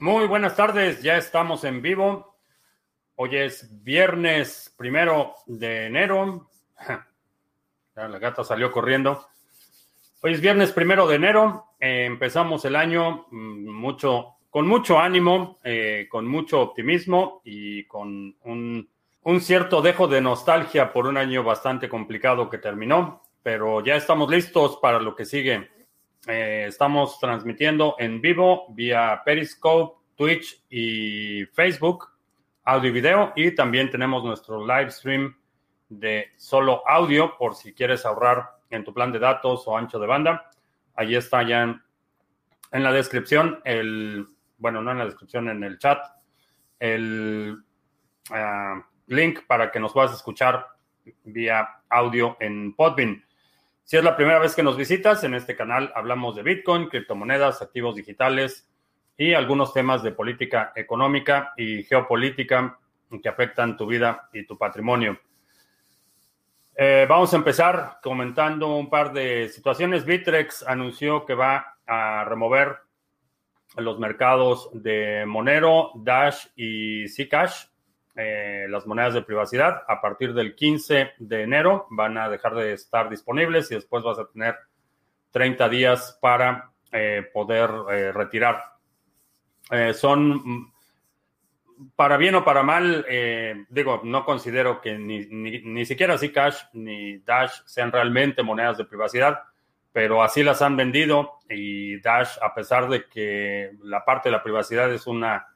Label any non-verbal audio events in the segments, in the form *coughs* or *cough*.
Muy buenas tardes, ya estamos en vivo. Hoy es viernes primero de enero. *laughs* la gata salió corriendo. Hoy es viernes primero de enero. Eh, empezamos el año mm, mucho, con mucho ánimo, eh, con mucho optimismo y con un, un cierto dejo de nostalgia por un año bastante complicado que terminó. Pero ya estamos listos para lo que sigue. Eh, estamos transmitiendo en vivo vía Periscope, Twitch y Facebook, audio y video. Y también tenemos nuestro live stream de solo audio por si quieres ahorrar en tu plan de datos o ancho de banda. Allí está ya en, la descripción el, bueno, no en la descripción, en el chat, el uh, link para que nos puedas escuchar vía audio en Podbean. Si es la primera vez que nos visitas, en este canal hablamos de Bitcoin, criptomonedas, activos digitales y algunos temas de política económica y geopolítica que afectan tu vida y tu patrimonio. Eh, vamos a empezar comentando un par de situaciones. Bitrex anunció que va a remover los mercados de Monero, Dash y Zcash eh, las monedas de privacidad. A partir del 15 de enero van a dejar de estar disponibles y después vas a tener 30 días para eh, poder eh, retirar. son, mm, para bien o para mal, digo, no considero que ni, ni, ni siquiera Zcash ni Dash sean realmente monedas de privacidad, pero así las han vendido y Dash, a pesar de que la parte de la privacidad es una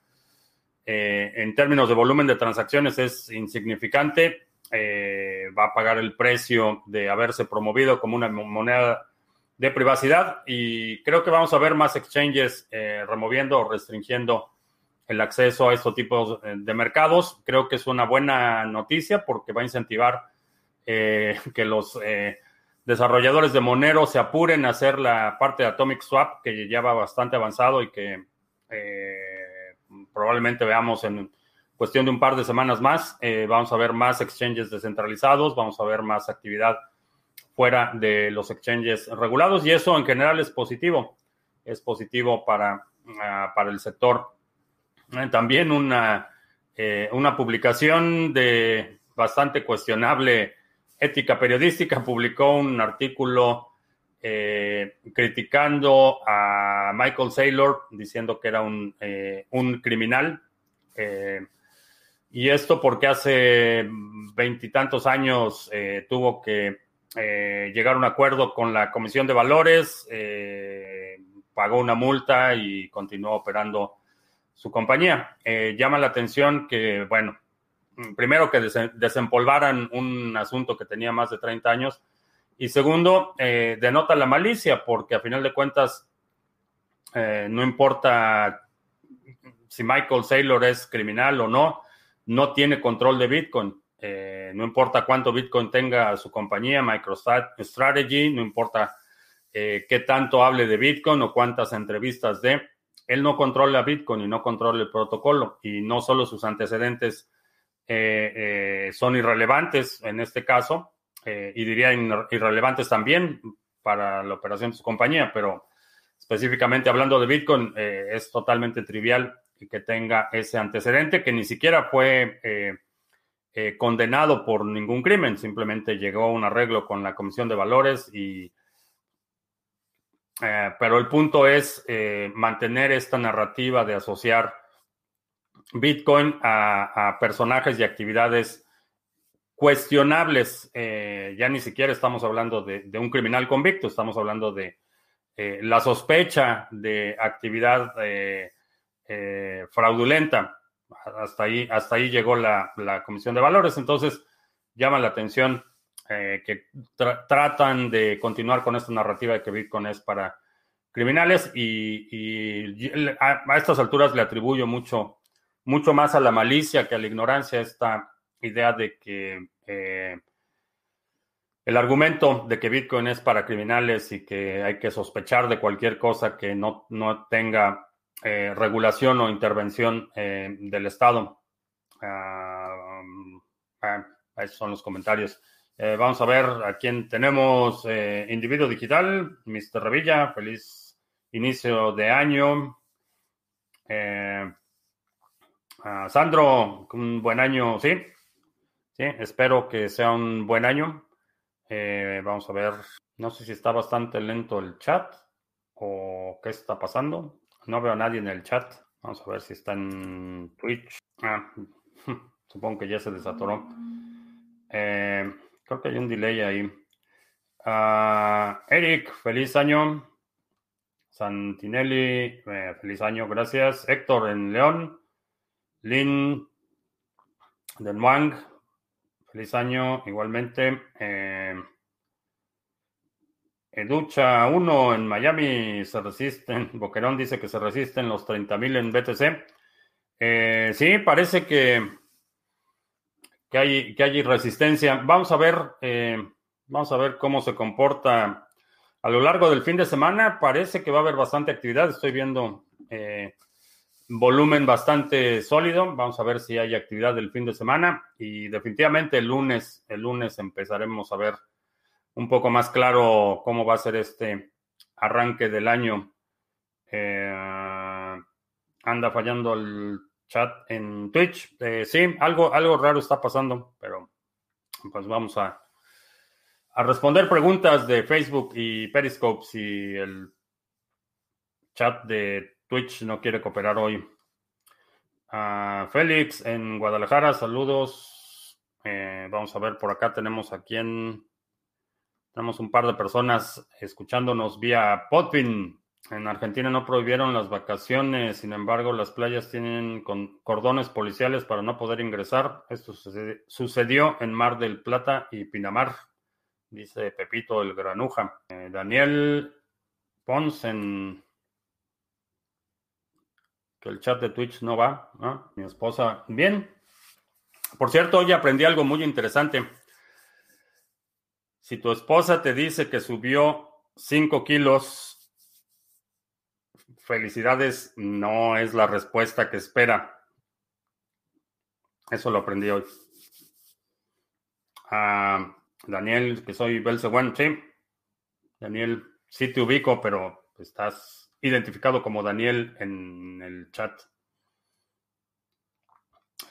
eh, en términos de volumen de transacciones es insignificante. Eh, va a pagar el precio de haberse promovido como una moneda de privacidad y creo que vamos a ver más exchanges eh, removiendo o restringiendo el acceso a estos tipos de mercados. Creo que es una buena noticia porque va a incentivar que los desarrolladores de Monero se apuren a hacer la parte de Atomic Swap que ya va bastante avanzado y que probablemente veamos en cuestión de un par de semanas más. Eh, vamos a ver más exchanges descentralizados, vamos a ver más actividad fuera de los exchanges regulados y eso en general es positivo. Es positivo para, ah, para el sector. Eh, también una, eh, una publicación de bastante cuestionable ética periodística publicó un artículo eh, criticando a Michael Saylor, diciendo que era un, eh, un criminal. Eh, y esto porque hace veintitantos años tuvo que llegar a un acuerdo con la Comisión de Valores, pagó una multa y continuó operando su compañía. llama la atención que, bueno, primero que desempolvaran un asunto que tenía más de 30 años y segundo, eh, denota la malicia, porque a final de cuentas, eh, no importa si Michael Saylor es criminal o no, no tiene control de Bitcoin. Eh, no importa cuánto Bitcoin tenga su compañía, MicroStrategy, no importa qué tanto hable de Bitcoin o cuántas entrevistas de, él no controla Bitcoin y no controla el protocolo. Y no solo sus antecedentes son irrelevantes en este caso, eh, y diría irrelevantes también para la operación de su compañía, pero específicamente hablando de Bitcoin, eh, es totalmente trivial que tenga ese antecedente que ni siquiera fue eh, condenado por ningún crimen, simplemente llegó a un arreglo con la Comisión de Valores y... pero el punto es mantener esta narrativa de asociar Bitcoin a, a personajes y actividades cuestionables. Eh, ya ni siquiera estamos hablando de, un criminal convicto, estamos hablando de eh, la sospecha de actividad eh, fraudulenta. Hasta ahí, hasta ahí llegó la, Comisión de Valores. Entonces, llama la atención que tratan de continuar con esta narrativa de que Bitcoin es para criminales y, a, a, estas alturas le atribuyo mucho, mucho más a la malicia que a la ignorancia esta idea de que eh, el argumento de que Bitcoin es para criminales y que hay que sospechar de cualquier cosa que no, no tenga eh, regulación o intervención eh, del Estado. Ah, ah, esos son los comentarios. vamos a ver a quién tenemos. individuo digital, Mr. Revilla, feliz inicio de año. Ah, Sandro, un buen año, sí. Sí, espero que sea un buen año. Eh, vamos a ver, no sé si está bastante lento el chat o qué está pasando. No veo a nadie en el chat. Vamos a ver si está en Twitch. Ah, *laughs* supongo que ya se desatoró. Eh, creo que hay un delay ahí. Ah, Eric, feliz año. Santinelli, eh, feliz año, gracias. Héctor en León. Lin de Wang, feliz año igualmente. Eh, Educha 1 en Miami se resisten. *laughs* Boquerón dice que se resisten los 30.000 en BTC. Eh, sí, parece que, que, hay, que hay resistencia. Vamos a ver, eh, vamos a ver cómo se comporta a lo largo del fin de semana. Parece que va a haber bastante actividad. Estoy viendo volumen bastante sólido. Vamos a ver si hay actividad del fin de semana. Y definitivamente el lunes, el lunes empezaremos a ver un poco más claro cómo va a ser este arranque del año. Eh, anda fallando el chat en Twitch. Eh, sí, algo, algo raro está pasando, pero pues vamos a, a responder preguntas de Facebook y Periscope si el chat de Twitch no quiere cooperar hoy. Uh, Félix en Guadalajara, saludos. Eh, vamos a ver, por acá tenemos a quien tenemos un par de personas escuchándonos vía Podpin. En Argentina no prohibieron las vacaciones, sin embargo, las playas tienen cordones policiales para no poder ingresar. Esto sucedió en Mar del Plata y Pinamar, dice Pepito el Granuja. Eh, Daniel Pons en el chat de Twitch no va. Mi esposa, bien. Por cierto, hoy aprendí algo muy interesante. Si tu esposa te dice que subió 5 kilos, felicidades, no es la respuesta que espera. Eso lo aprendí hoy. Ah, Daniel, que soy Belzewan, sí. Daniel, sí te ubico, pero estás identificado como Daniel en el chat.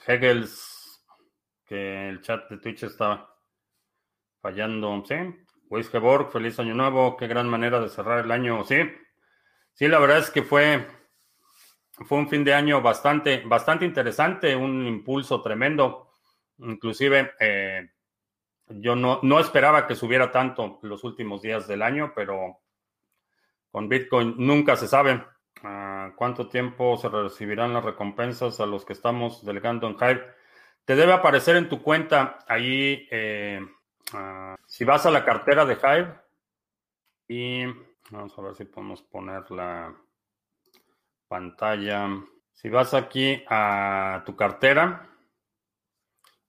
Hegels, que el chat de Twitch está fallando, sí. Wiskeborg, feliz año nuevo, qué gran manera de cerrar el año, sí. Sí, la verdad es que fue, fue un fin de año bastante, bastante interesante, un impulso tremendo. Inclusive, eh, yo no, no esperaba que subiera tanto los últimos días del año, pero con Bitcoin nunca se sabe uh, cuánto tiempo se recibirán las recompensas a los que estamos delegando en Hive. Te debe aparecer en tu cuenta ahí eh, Ah, si vas a la cartera de Hive y vamos a ver si podemos poner la pantalla. Si vas aquí a tu cartera,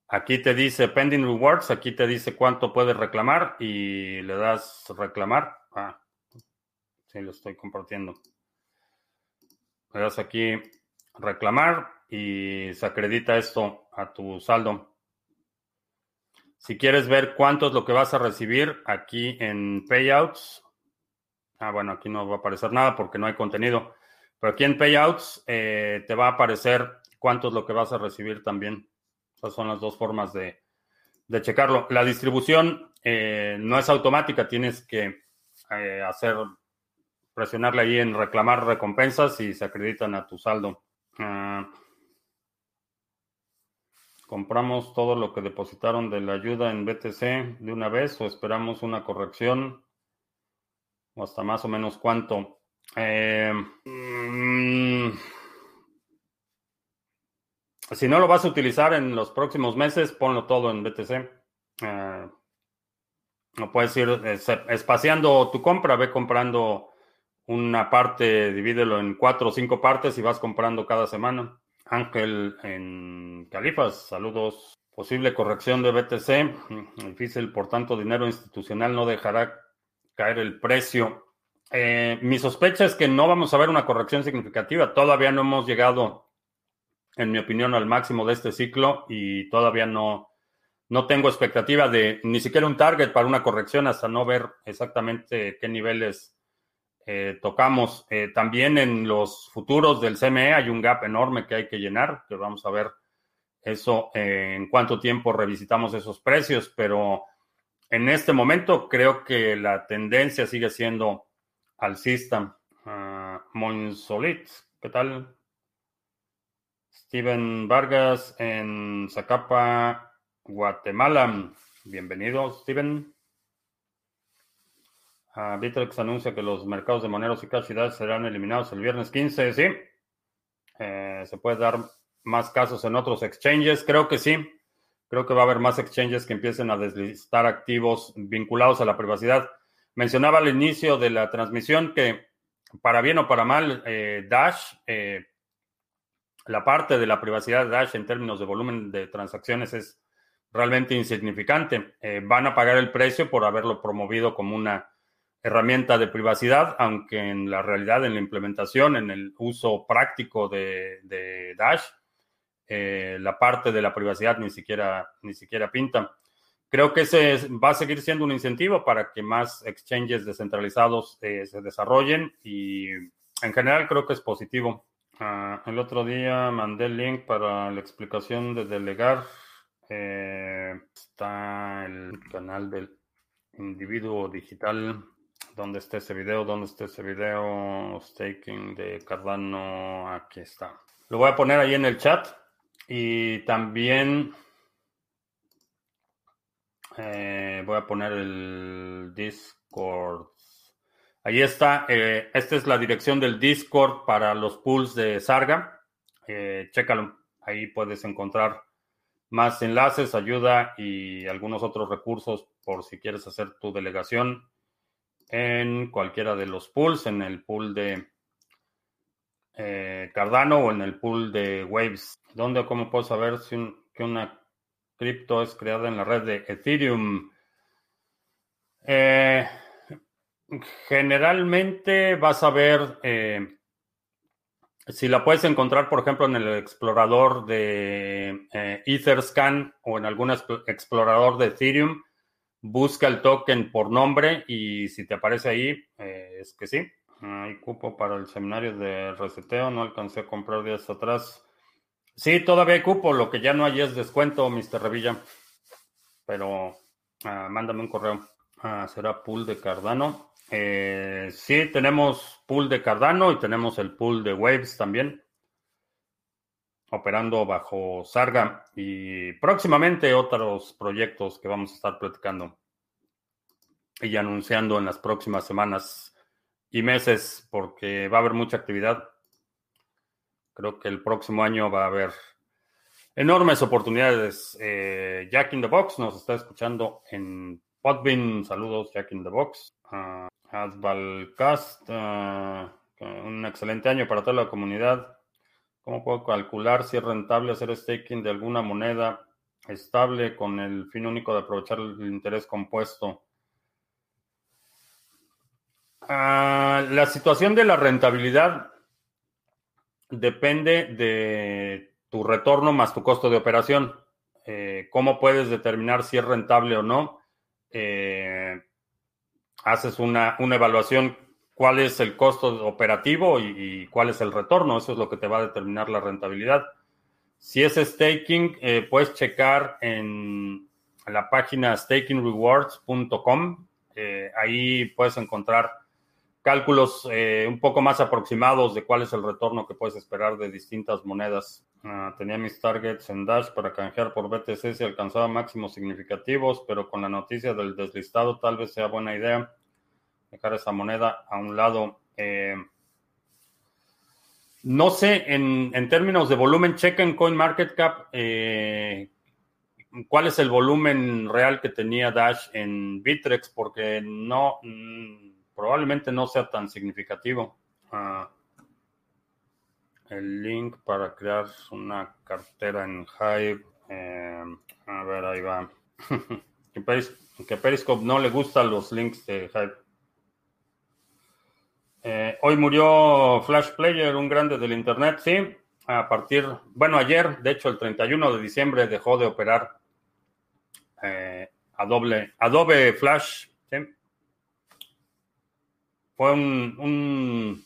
aquí te dice pending rewards, aquí te dice cuánto puedes reclamar y le das reclamar. Ah, sí, lo estoy compartiendo. Le das aquí reclamar y se acredita esto a tu saldo. Si quieres ver cuánto es lo que vas a recibir aquí en Payouts, ah, bueno, aquí no va a aparecer nada porque no hay contenido, pero aquí en Payouts eh, te va a aparecer cuánto es lo que vas a recibir también. Esas son las dos formas de, checarlo. La distribución eh, no es automática, tienes que eh, hacer, presionarle ahí en reclamar recompensas y se acreditan a tu saldo. Ah, ¿Compramos todo lo que depositaron de la ayuda en BTC de una vez o esperamos una corrección? ¿O hasta más o menos cuánto? Eh, mm, si no lo vas a utilizar en los próximos meses, ponlo todo en BTC. Eh, no puedes ir espaciando tu compra, ve comprando una parte, divídelo en cuatro o cinco partes y vas comprando cada semana. Ángel en Califas, saludos. Posible corrección de BTC. Difícil, por tanto, dinero institucional no dejará caer el precio. Eh, mi sospecha es que no vamos a ver una corrección significativa. Todavía no hemos llegado, en mi opinión, al máximo de este ciclo y todavía no, no tengo expectativa de ni siquiera un target para una corrección hasta no ver exactamente qué niveles tocamos. también en los futuros del CME hay un gap enorme que hay que llenar, que vamos a ver eso en cuánto tiempo revisitamos esos precios, pero en este momento creo que la tendencia sigue siendo alcista. Uh, Monsolit, ¿qué tal? Steven Vargas en Zacapa, Guatemala. Bienvenido, Steven. Bitrex anuncia que los mercados de moneros y cash serán eliminados el viernes 15. Sí, eh, se puede dar más casos en otros exchanges. Creo que sí. Creo que va a haber más exchanges que empiecen a deslistar activos vinculados a la privacidad. Mencionaba al inicio de la transmisión que, para bien o para mal, eh, Dash, eh, la parte de la privacidad de Dash en términos de volumen de transacciones es realmente insignificante. Van a pagar el precio por haberlo promovido como una herramienta de privacidad, aunque en la realidad, en la implementación, en el uso práctico de, de Dash, eh, la parte de la privacidad ni siquiera, ni siquiera pinta. Creo que ese va a seguir siendo un incentivo para que más exchanges descentralizados eh, se desarrollen y en general creo que es positivo. Ah, el otro día mandé el link para la explicación de delegar. Eh, está el canal del individuo digital. ¿Dónde está ese video? ¿Dónde está ese video? Staking de Cardano. Aquí está. Lo voy a poner ahí en el chat. Y también eh, voy a poner el Discord. Ahí está. Eh, esta es la dirección del Discord para los pools de Sarga. Eh, chécalo. Ahí puedes encontrar más enlaces, ayuda y algunos otros recursos por si quieres hacer tu delegación en cualquiera de los pools, en el pool de eh, Cardano o en el pool de Waves. ¿Dónde o cómo puedo saber si que una cripto es creada en la red de Ethereum? Eh, generalmente vas a ver eh, si la puedes encontrar, por ejemplo, en el explorador de Etherscan o en algún explorador de Ethereum. Busca el token por nombre y si te aparece ahí, es que sí. Hay cupo para el seminario de reseteo, no alcancé a comprar días atrás. Sí, todavía hay cupo, lo que ya no hay es descuento, Mr. Revilla. Pero ah, mándame un correo. Ah, será pool de Cardano. Eh, sí, tenemos pool de Cardano y tenemos el pool de Waves también. Operando bajo Sarga y próximamente otros proyectos que vamos a estar platicando y anunciando en las próximas semanas y meses porque va a haber mucha actividad. Creo que el próximo año va a haber enormes oportunidades. Eh, Jack in the Box nos está escuchando en Podbean. Saludos, Jack in the Box. Uh, Asbalcast, uh, un excelente año para toda la comunidad. ¿Cómo puedo calcular si es rentable hacer staking de alguna moneda estable con el fin único de aprovechar el interés compuesto? Ah, la situación de la rentabilidad depende de tu retorno más tu costo de operación. Eh, ¿Cómo puedes determinar si es rentable o no? Eh, haces una, evaluación, cuál es el costo operativo y, cuál es el retorno. Eso es lo que te va a determinar la rentabilidad. Si es staking, eh, puedes checar en la página stakingrewards.com. ahí puedes encontrar cálculos eh, un poco más aproximados de cuál es el retorno que puedes esperar de distintas monedas. Ah, tenía mis targets en Dash para canjear por BTC si alcanzaba máximos significativos, pero con la noticia del deslistado tal vez sea buena idea dejar esa moneda a un lado. Eh, no sé, en, términos de volumen, checa en CoinMarketCap eh, cuál es el volumen real que tenía Dash en Bitrex, porque no... Mm, probablemente no sea tan significativo. Ah, el link para crear una cartera en Hive. Em, a ver, ahí va. *laughs* que, Periscope no le gustan los links de Hive. Eh, hoy murió Flash Player, un grande del Internet, sí. A partir, bueno, ayer, de hecho, el 31 de diciembre dejó de operar eh, Adobe, Flash fue un,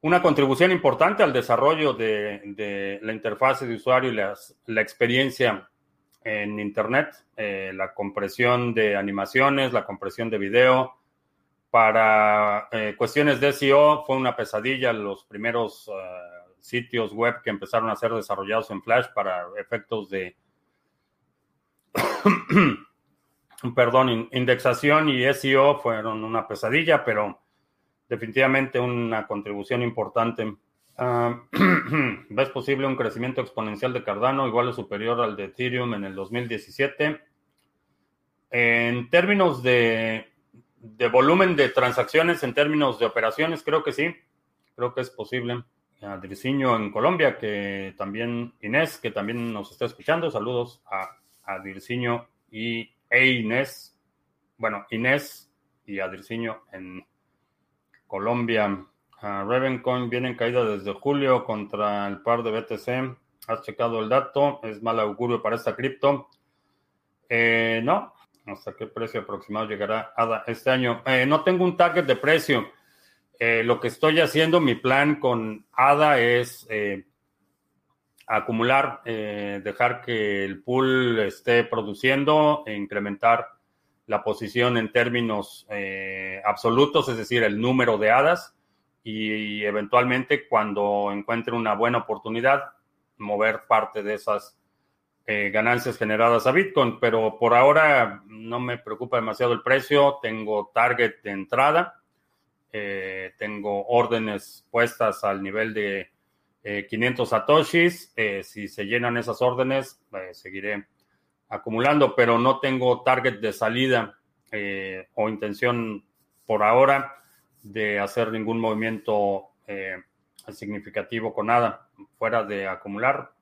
una contribución importante al desarrollo de, la interfase de usuario y la experiencia en Internet, eh, la compresión de animaciones, la compresión de video. Para eh, cuestiones de SEO fue una pesadilla los primeros eh, sitios web que empezaron a ser desarrollados en Flash para efectos de, *coughs* perdón, indexación y SEO fueron una pesadilla, pero definitivamente una contribución importante. Ah, *clears throat* ¿Ves posible un crecimiento exponencial de Cardano igual o superior al de Ethereum en el 2017? En términos de, de volumen de transacciones, en términos de operaciones, creo que sí, creo que es posible. A en Colombia, que también, Inés, que también nos está escuchando. Saludos a, a y e Inés. Bueno, Inés y a en Colombia. Ravencoin viene en caída desde julio contra el par de BTC. ¿Has checado el dato? ¿Es mal augurio para esta cripto? Eh, no. ¿Hasta qué precio aproximado llegará ADA este año? Eh, no tengo un target de precio. Eh, lo que estoy haciendo, mi plan con ADA es acumular, dejar que el pool esté produciendo e incrementar la posición en términos absolutos, es decir, el número de hadas y eventualmente cuando encuentre una buena oportunidad, mover parte de esas eh, ganancias generadas a Bitcoin. Pero por ahora no me preocupa demasiado el precio, tengo target de entrada, eh, tengo órdenes puestas al nivel de 500 eh, satoshis. si se llenan esas órdenes, seguiré acumulando, pero no tengo target de salida o intención por ahora de hacer ningún movimiento eh, significativo con nada, fuera de acumular.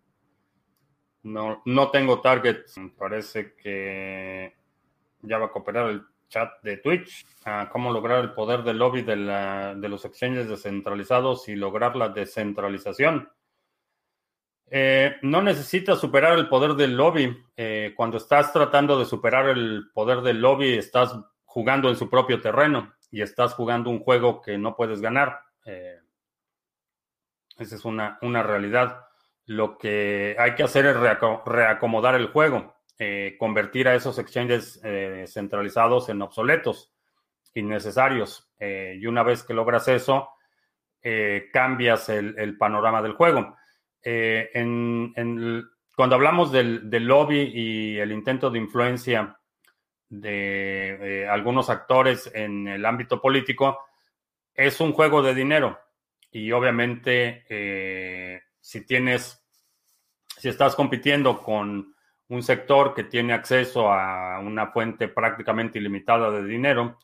No, no tengo target. Parece que ya va a cooperar el chat de Twitch. cómo lograr el poder del lobby de, los exchanges descentralizados y lograr la descentralización. Eh, no necesitas superar el poder del lobby. Eh, cuando estás tratando de superar el poder del lobby, estás jugando en su propio terreno y estás jugando un juego que no puedes ganar. Eh, esa es una, una, realidad. Lo que hay que hacer es reacomodar el juego, eh, convertir a esos exchanges eh, centralizados en obsoletos, innecesarios. y una vez que logras eso, cambias el, panorama del juego. cuando hablamos del, lobby y el intento de influencia de eh, algunos actores en el ámbito político, es un juego de dinero. Y obviamente, eh, si tienes, si estás compitiendo con un sector que tiene acceso a una fuente prácticamente ilimitada de dinero,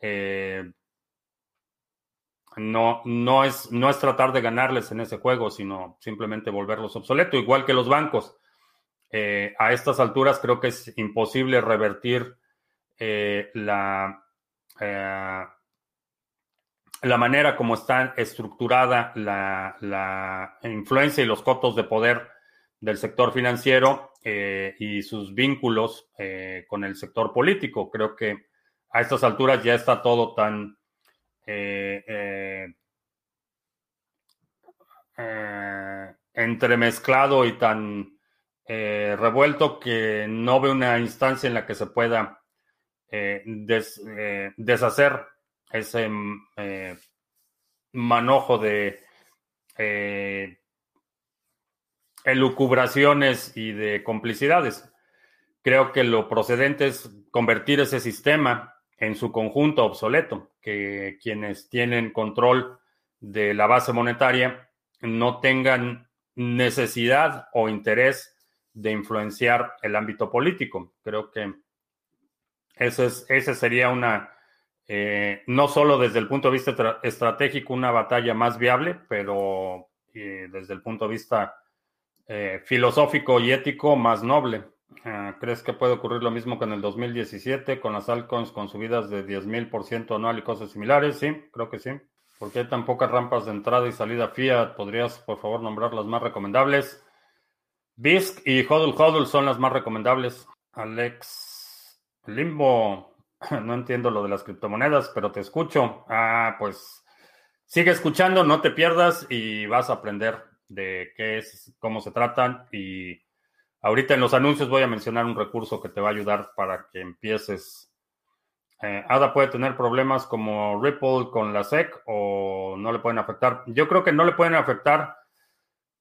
eh, no, no, es, no es tratar de ganarles en ese juego, sino simplemente volverlos obsoletos, igual que los bancos. Eh, a estas alturas creo que es imposible revertir eh, la, la manera como está estructurada la, influencia y los cotos de poder del sector financiero y sus vínculos con el sector político. Creo que a estas alturas ya está todo tan entremezclado y tan eh, revuelto que no ve una instancia en la que se pueda eh, eh, deshacer ese manojo de elucubraciones y de complicidades. Creo que lo procedente es convertir ese sistema en su conjunto obsoleto, que quienes tienen control de la base monetaria no tengan necesidad o interés de influenciar el ámbito político. Creo que ese, es, ese sería una, eh, no solo desde el punto de vista estratégico, una batalla más viable, pero eh, desde el punto de vista eh, filosófico y ético más noble. Ah, ¿Crees que puede ocurrir lo mismo que en el 2017 con las altcoins con subidas de 10.000% anual y cosas similares? Sí, creo que sí. ¿Por qué hay tan pocas rampas de entrada y salida Fiat? ¿Podrías, por favor, nombrar las más recomendables? BISC y Hodl Hodl son las más recomendables. Alex Limbo. *laughs* No entiendo lo de las criptomonedas, pero te escucho. Ah, pues sigue escuchando, no te pierdas y vas a aprender de qué es, cómo se tratan. Y ahorita en los anuncios voy a mencionar un recurso que te va a ayudar para que empieces. Eh, ADA puede tener problemas como Ripple con la SEC o no le pueden afectar. Yo creo que no le pueden afectar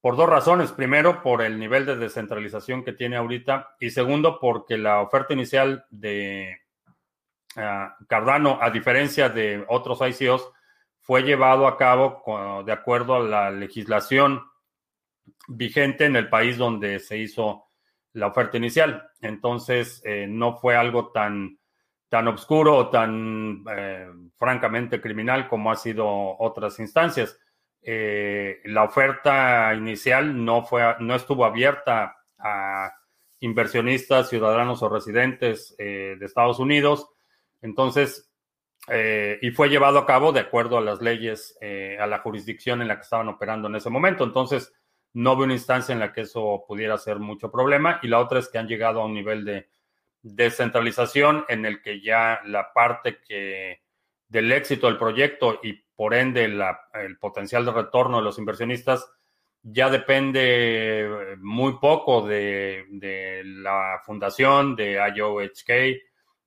por dos razones. Primero, por el nivel de descentralización que tiene ahorita. Y segundo, porque la oferta inicial de eh, Cardano, a diferencia de otros ICOs, fue llevado a cabo de acuerdo a la legislación vigente en el país donde se hizo la oferta inicial. Entonces, eh, no fue algo tan, tan o tan eh, francamente criminal como ha sido otras instancias. la oferta inicial no, fue, no estuvo abierta a inversionistas, ciudadanos o residentes de Estados Unidos entonces, eh, y fue llevado a cabo de acuerdo a las leyes, eh, a la jurisdicción en la que estaban operando en ese momento. Entonces, no veo una instancia en la que eso pudiera ser mucho problema. Y la otra es que han llegado a un nivel de descentralización en el que ya la parte que del éxito del proyecto y por ende el potencial de retorno de los inversionistas ya depende muy poco de, de la fundación, de IOHK,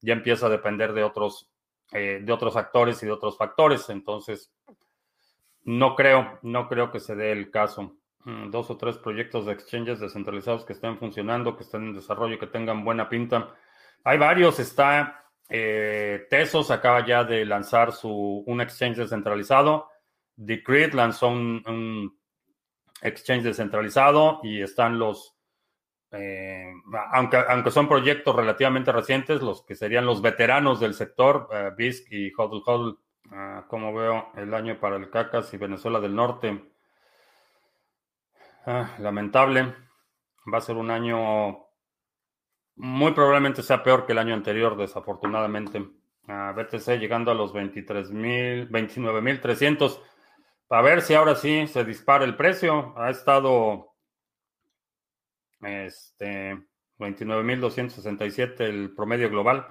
ya empieza a depender de otros, eh, de otros actores y de otros factores. Entonces, no creo, no creo que se dé el caso. Mm, dos o tres proyectos de exchanges descentralizados que estén funcionando, que estén en desarrollo, que tengan buena pinta. Hay varios, está eh, Tesos, acaba ya de lanzar su, un exchange descentralizado. Decreed lanzó un exchange descentralizado y están los eh, aunque, aunque son proyectos relativamente recientes, los que serían los veteranos del sector, uh, BISC y Hodl Hodl, ah, como veo el año para el CACAS y Venezuela del Norte. Ah, lamentable, va a ser un año muy probablemente sea peor que el año anterior, desafortunadamente. BTC llegando a los 23.000, 29.300. A ver si ahora sí se dispara el precio. Ha estado este, 29.267 el promedio global.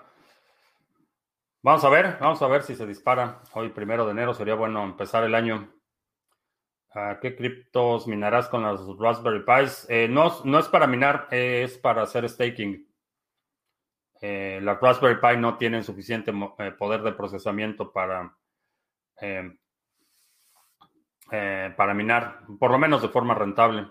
Vamos a ver, vamos a ver si se dispara. Hoy, primero de enero, sería bueno empezar el año. ¿A ¿Qué criptos minarás con las Raspberry Pis? Eh, no, no es para minar, es para hacer staking. Eh, las Raspberry Pi no tienen suficiente eh, poder de procesamiento para, para minar, por lo menos de forma rentable.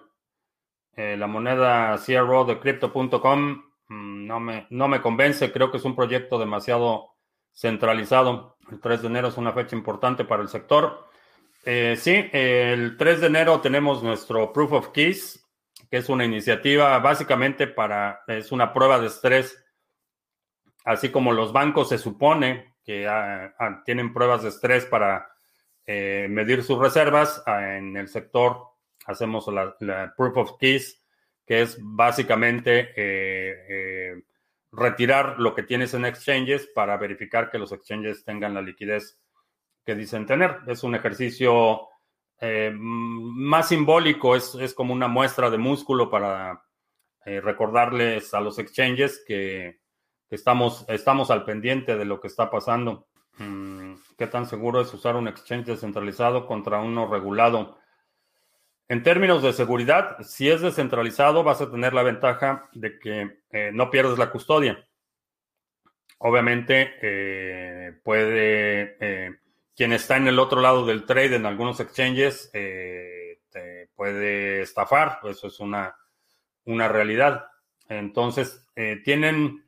Eh, la moneda CRO de crypto.com mm, no me, no me convence, creo que es un proyecto demasiado centralizado. El 3 de enero es una fecha importante para el sector. Eh, sí, el 3 de enero tenemos nuestro Proof of Keys, que es una iniciativa básicamente para, es una prueba de estrés, así como los bancos se supone que ah, ah, tienen pruebas de estrés para eh, medir sus reservas, ah, en el sector hacemos la, proof of keys, que es básicamente eh, eh, retirar lo que tienes en exchanges para verificar que los exchanges tengan la liquidez que dicen tener. Es un ejercicio eh, más simbólico, es, como una muestra de músculo para recordarles a los exchanges que, estamos, estamos al pendiente de lo que está pasando. Mm, ¿Qué tan seguro es usar un exchange descentralizado contra uno regulado? En términos de seguridad, si es descentralizado, vas a tener la ventaja de que eh, no pierdes la custodia. Obviamente, eh, puede, eh, quien está en el otro lado del trade en algunos exchanges, te puede estafar. Eso es una, una realidad. Entonces, tienen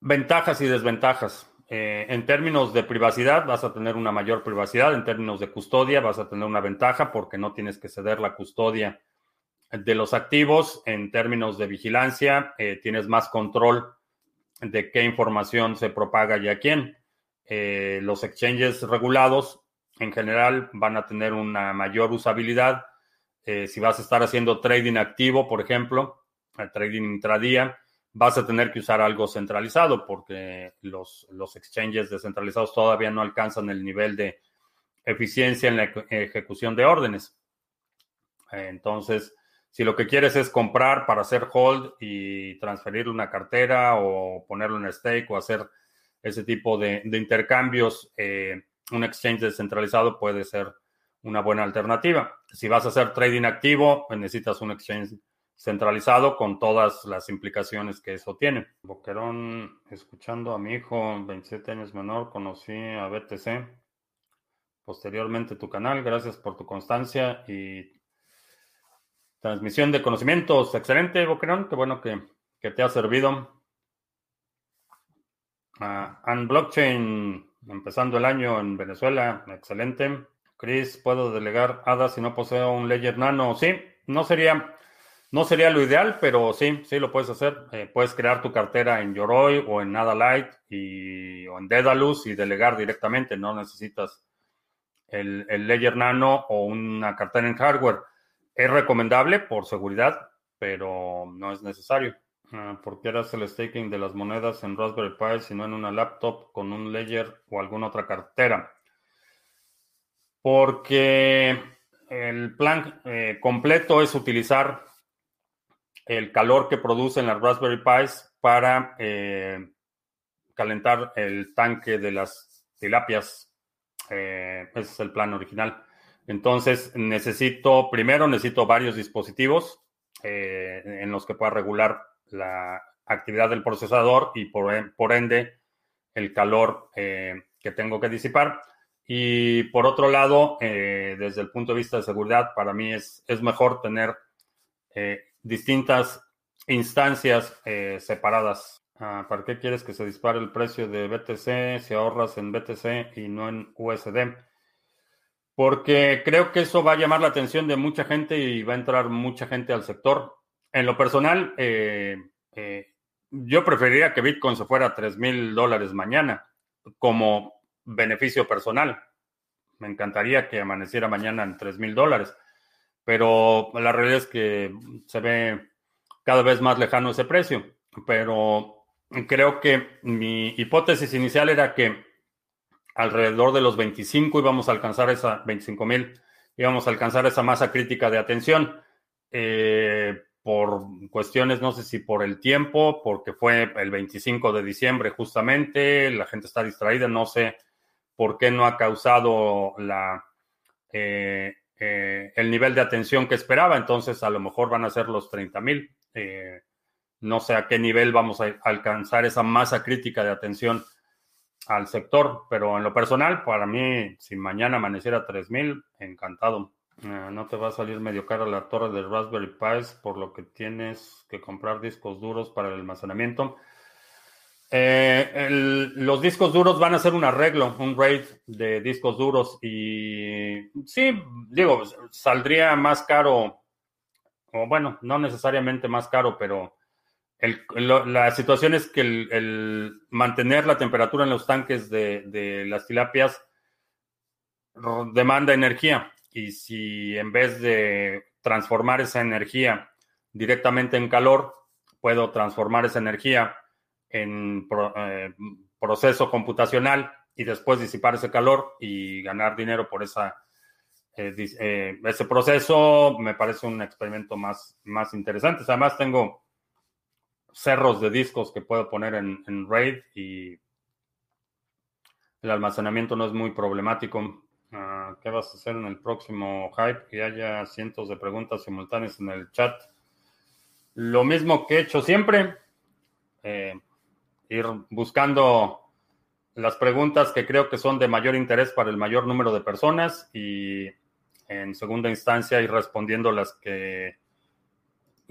ventajas y desventajas. Eh, en términos de privacidad vas a tener una mayor privacidad, en términos de custodia vas a tener una ventaja porque no tienes que ceder la custodia de los activos. En términos de vigilancia eh, tienes más control de qué información se propaga y a quién. Eh, los exchanges regulados en general van a tener una mayor usabilidad. si vas a estar haciendo trading activo, por ejemplo, trading intradía, vas a tener que usar algo centralizado porque los, los exchanges descentralizados todavía no alcanzan el nivel de eficiencia en la ejecución de órdenes. Entonces, Si lo que quieres es comprar para hacer hold y transferirle una cartera o ponerlo en stake o hacer ese tipo de, intercambios, eh, un exchange descentralizado puede ser una buena alternativa. Si vas a hacer trading activo, pues necesitas un exchange centralizado con todas las implicaciones que eso tiene. Boquerón, escuchando a mi hijo, 27 años menor, conocí a BTC. Posteriormente tu canal, gracias por tu constancia y transmisión de conocimientos. Excelente, Boquerón, qué bueno que, te ha servido. Uh, Blockchain, empezando el año en Venezuela, excelente. Chris, ¿puedo delegar ADA si no poseo un Ledger Nano? Sí, no sería no sería lo ideal, pero sí, sí lo puedes hacer. Eh, puedes crear tu cartera en Yoroi o en Nada Light y, o en Dedalus y delegar directamente. No necesitas el, el Ledger Nano o una cartera en hardware. Es recomendable por seguridad, pero no es necesario. Ah, ¿Por qué harás el staking de las monedas en Raspberry Pi si no en una laptop con un Ledger o alguna otra cartera? Porque el plan eh, completo es utilizar el calor que producen las Raspberry Pis para eh, calentar el tanque de las tilapias. Eh, ese es el plan original. Entonces, necesito, primero necesito varios dispositivos eh, en los que pueda regular la actividad del procesador y por, por ende el calor que tengo que disipar. Y por otro lado, desde el punto de vista de seguridad, para mí es, es mejor tener distintas instancias eh, separadas. Ah, ¿Para qué quieres que se dispare el precio de BTC si ahorras en BTC y no en USD? Porque creo que eso va a llamar la atención de mucha gente y va a entrar mucha gente al sector. En lo personal, eh, eh, yo preferiría que Bitcoin se fuera a 3 mil dólares mañana como beneficio personal. Me encantaría que amaneciera mañana en 3 mil dólares pero la realidad es que se ve cada vez más lejano ese precio. Pero creo que mi hipótesis inicial era que alrededor de los 25 íbamos a alcanzar esa, 25 mil, íbamos a alcanzar esa masa crítica de atención. Eh, por cuestiones, no sé si por el tiempo, porque fue el 25 de diciembre justamente, la gente está distraída, no sé por qué no ha causado la, eh, eh, el nivel de atención que esperaba, entonces a lo mejor van a ser los 30 mil. Eh, no sé a qué nivel vamos a alcanzar esa masa crítica de atención al sector, pero en lo personal, para mí, si mañana amaneciera 3 mil, encantado. Eh, no te va a salir medio cara la torre de Raspberry Pi, por lo que tienes que comprar discos duros para el almacenamiento. Eh, los discos duros van a ser un arreglo, un RAID de discos duros y sí, digo, saldría más caro, o bueno, no necesariamente más caro, pero la situación es que el, mantener la temperatura en los tanques de, las tilapias demanda energía y si en vez de transformar esa energía directamente en calor, puedo transformar esa energía en eh, proceso computacional y después disipar ese calor y ganar dinero por esa, eh, eh, ese proceso, me parece un experimento más, más interesante. Además, tengo cerros de discos que puedo poner en, RAID y el almacenamiento no es muy problemático. Ah, ¿Qué vas a hacer en el próximo hype? Que haya cientos de preguntas simultáneas en el chat. Lo mismo que he hecho siempre ir buscando las preguntas que creo que son de mayor interés para el mayor número de personas y en segunda instancia ir respondiendo las que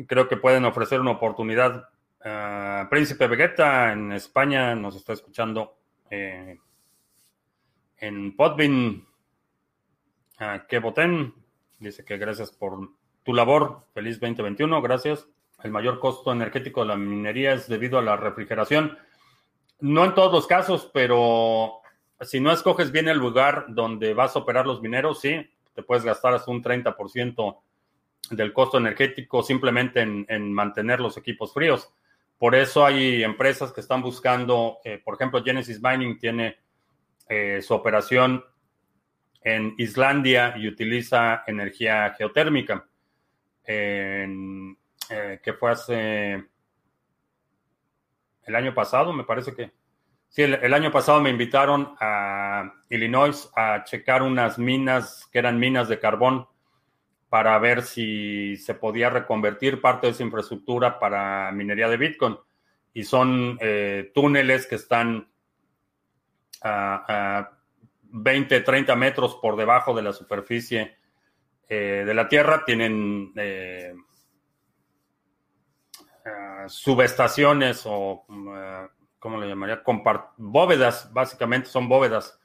creo que pueden ofrecer una oportunidad. Ah, Príncipe Vegeta en España nos está escuchando eh, en Podbean. Uh, que voten. Dice que gracias por tu labor. Feliz 2021. Gracias. El mayor costo energético de la minería es debido a la refrigeración. No en todos los casos, pero si no escoges bien el lugar donde vas a operar los mineros, sí, te puedes gastar hasta un 30% del costo energético simplemente en, mantener los equipos fríos. Por eso hay empresas que están buscando, eh, por ejemplo, Genesis Mining tiene eh, su operación en Islandia y utiliza energía geotérmica. eh, que fue hace el año pasado, me parece que. Sí, el, año pasado me invitaron a Illinois a checar unas minas que eran minas de carbón para ver si se podía reconvertir parte de esa infraestructura para minería de Bitcoin. Y son eh, túneles que están a, 20, 30 metros por debajo de la superficie eh, de la Tierra. Tienen eh, subestaciones o, ¿cómo le llamaría? bóvedas, básicamente son bóvedas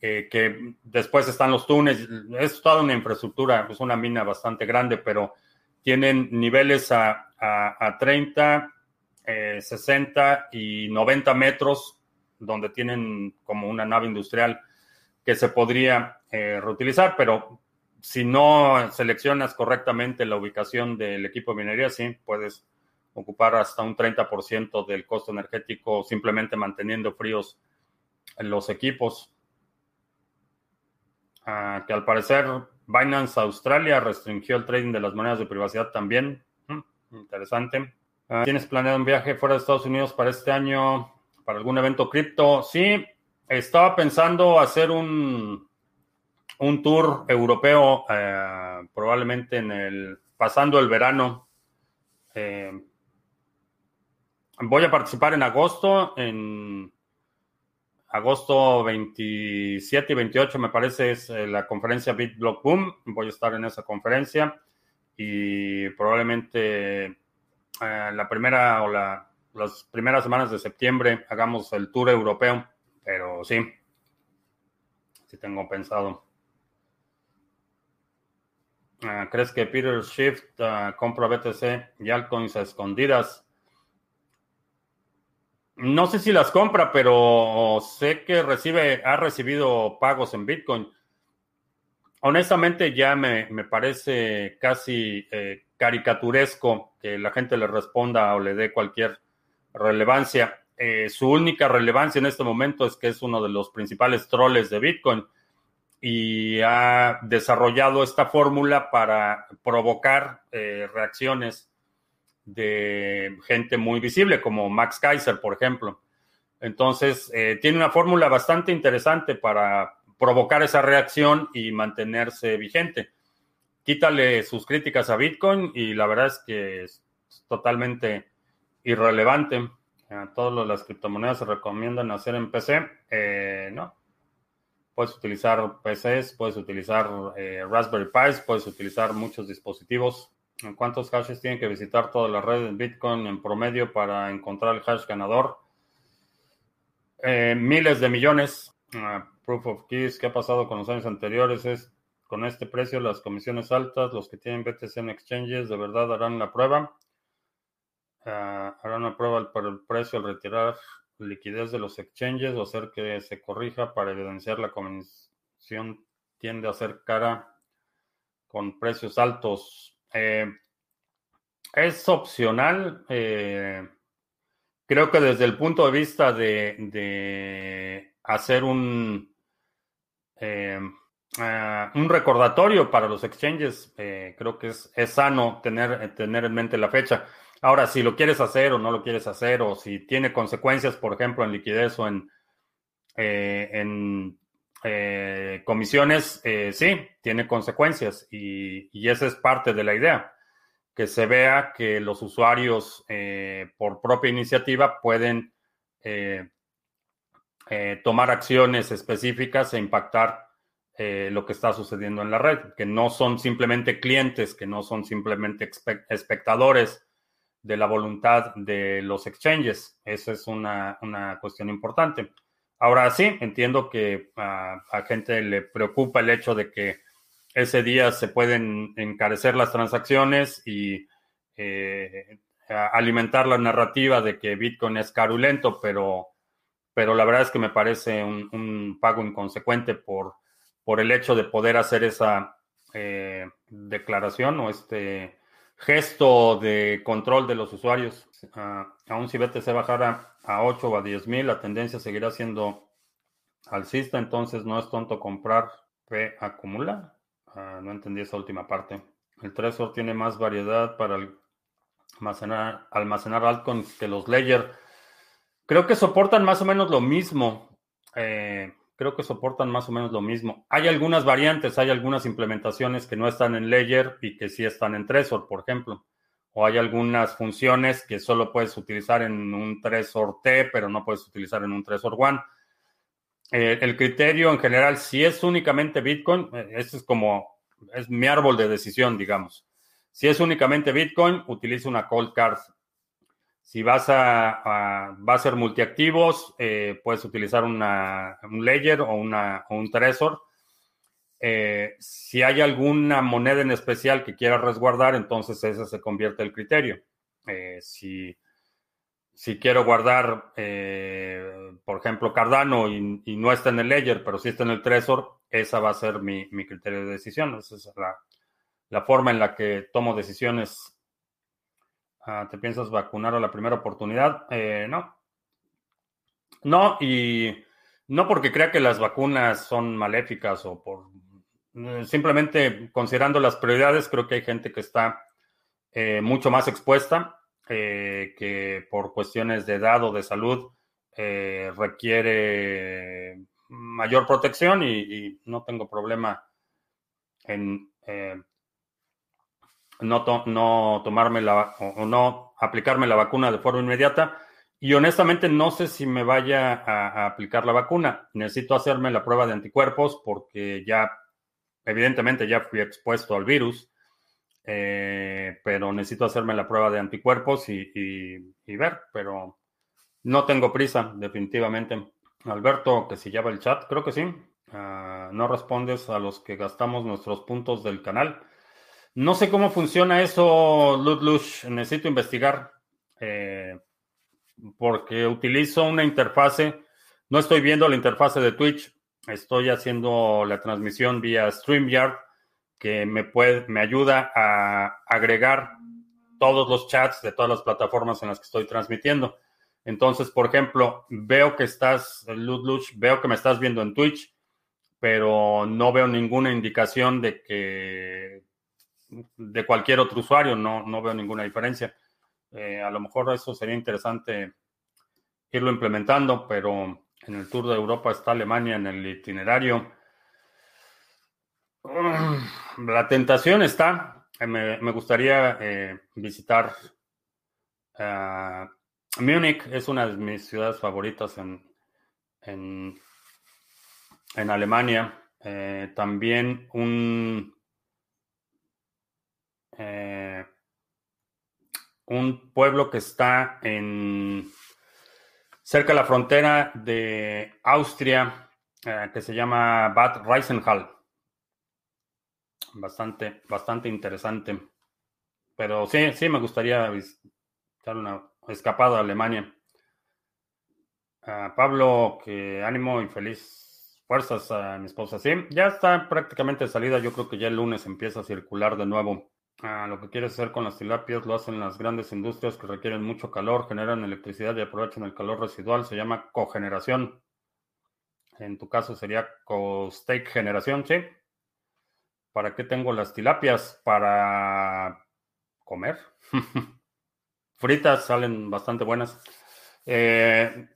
eh, que después están los túneles. Es toda una infraestructura, es una mina bastante grande, pero tienen niveles a, a, 30, 60 eh, y 90 metros, donde tienen como una nave industrial que se podría eh, reutilizar, pero si no seleccionas correctamente la ubicación del equipo de minería, sí, puedes ocupar hasta un 30% del costo energético simplemente manteniendo fríos los equipos que al parecer Binance Australia restringió el trading de las monedas de privacidad también. Hmm, interesante. Ah, ¿Tienes planeado un viaje fuera de Estados Unidos para este año, para algún evento cripto? Sí, estaba pensando hacer un, un tour europeo, eh, probablemente en el pasando el verano. Eh, voy a participar en agosto en agosto 27 y 28 me parece es eh, la conferencia BitBlock Boom. Voy a estar en esa conferencia y probablemente eh, la primera o la, las primeras semanas de septiembre hagamos el tour europeo, pero sí, sí tengo pensado. Ah, ¿Crees que Peter Shift uh, compra BTC y altcoins a escondidas? No sé si las compra, pero sé que recibe, ha recibido pagos en Bitcoin. Honestamente, ya me, parece casi eh, caricaturesco que la gente le responda o le dé cualquier relevancia. Eh, su única relevancia en este momento es que es uno de los principales troles de Bitcoin y ha desarrollado esta fórmula para provocar eh, reacciones de gente muy visible, como Max Kaiser, por ejemplo. Entonces, eh, tiene una fórmula bastante interesante para provocar esa reacción y mantenerse vigente. Quítale sus críticas a Bitcoin y la verdad es que es totalmente irrelevante. todas las criptomonedas se recomiendan hacer en PC. Eh, no. Puedes utilizar PCs, puedes utilizar eh, Raspberry Pis, puedes utilizar muchos dispositivos ¿Cuántos hashes tienen que visitar toda la red de Bitcoin en promedio para encontrar el hash ganador? Eh, miles de millones. Ah, proof of Keys, ¿qué ha pasado con los años anteriores? Es con este precio, las comisiones altas, los que tienen BTC en exchanges, ¿de verdad harán la prueba? Ah, harán la prueba por el precio al retirar liquidez de los exchanges o hacer que se corrija para evidenciar la comisión tiende a ser cara con precios altos. Eh, es opcional. Eh, creo que desde el punto de vista de, hacer un, eh, ah, un recordatorio para los exchanges, creo que es, sano tener, tener en mente la fecha. Ahora, si lo quieres hacer o no lo quieres hacer, o si tiene consecuencias, por ejemplo, en liquidez o en, en eh, comisiones, eh, sí, tiene consecuencias y, esa es parte de la idea, que se vea que los usuarios eh, por propia iniciativa pueden tomar acciones específicas e impactar lo que está sucediendo en la red, que no son simplemente clientes, que no son simplemente espectadores de la voluntad de los exchanges. Esa es una, una cuestión importante. Ahora sí, entiendo que a, gente le preocupa el hecho de que ese día se pueden encarecer las transacciones y eh, alimentar la narrativa de que Bitcoin es carulento, pero, pero la verdad es que me parece un, pago inconsecuente por, por el hecho de poder hacer esa eh, declaración o este gesto de control de los usuarios. Ah, aún si BTC bajara a 8 o a 10 mil, la tendencia seguirá siendo alcista, entonces no es tonto comprar P acumula. Ah, no entendí esa última parte. El Trezor tiene más variedad para almacenar, almacenar altcoins que los Ledger. Creo que soportan más o menos lo mismo. Eh, creo que soportan más o menos lo mismo. Hay algunas variantes, hay algunas implementaciones que no están en Ledger y que sí están en Trezor, por ejemplo. O hay algunas funciones que solo puedes utilizar en un Trezor T, pero no puedes utilizar en un Trezor One. Eh, el criterio en general, si es únicamente Bitcoin, este es como es mi árbol de decisión, digamos. Si es únicamente Bitcoin, utiliza una cold card. Si vas a, va a ser multiactivos, eh, puedes utilizar una, un Ledger o, una, un Trezor. Eh, si hay alguna moneda en especial que quieras resguardar, entonces ese se convierte el criterio. Eh, si, quiero guardar, por ejemplo, Cardano y, no está en el Ledger, pero sí está en el Trezor, esa va a ser mi, criterio de decisión. Esa es la, forma en la que tomo decisiones. Ah, ¿Te piensas vacunar a la primera oportunidad? Eh, no. No, y no porque crea que las vacunas son maléficas o por... Eh, simplemente considerando las prioridades, creo que hay gente que está eh, mucho más expuesta, que por cuestiones de edad o de salud requiere mayor protección y, no tengo problema en eh, no tomarme la o, no aplicarme la vacuna de forma inmediata. Y honestamente no sé si me vaya a, aplicar la vacuna. Necesito hacerme la prueba de anticuerpos porque ya, evidentemente ya fui expuesto al virus, eh, pero necesito hacerme la prueba de anticuerpos y, ver, pero no tengo prisa, definitivamente. Alberto, que si llama el chat, creo que sí. Ah, no respondes a los que gastamos nuestros puntos del canal. No sé cómo funciona eso, Ludlush. Necesito investigar. Eh, porque utilizo una interfase. No estoy viendo la interfase de Twitch. Estoy haciendo la transmisión vía StreamYard, que me, puede, me ayuda a agregar todos los chats de todas las plataformas en las que estoy transmitiendo. Entonces, por ejemplo, veo que estás, Ludluch, veo que me estás viendo en Twitch, pero no veo ninguna indicación de que de cualquier otro usuario, no, no veo ninguna diferencia. Eh, a lo mejor eso sería interesante irlo implementando, pero en el Tour de Europa está Alemania en el itinerario. La tentación está. Me, gustaría eh, visitar uh, Múnich es una de mis ciudades favoritas en, en, Alemania. Eh, también un, eh, un pueblo que está en cerca de la frontera de Austria, eh, que se llama Bad Reisenhall. Bastante, bastante interesante. Pero sí, sí, me gustaría visitar una, escapado a Alemania. Pablo, que ánimo y feliz fuerzas a mi esposa. Sí, ya está prácticamente salida. Yo creo que ya el lunes empieza a circular de nuevo. Lo que quieres hacer con las tilapias lo hacen las grandes industrias que requieren mucho calor, generan electricidad y aprovechan el calor residual. Se llama cogeneración. En tu caso sería co-stake generación, ¿sí? ¿Para qué tengo las tilapias? Para comer. *laughs* fritas salen bastante buenas. Eh,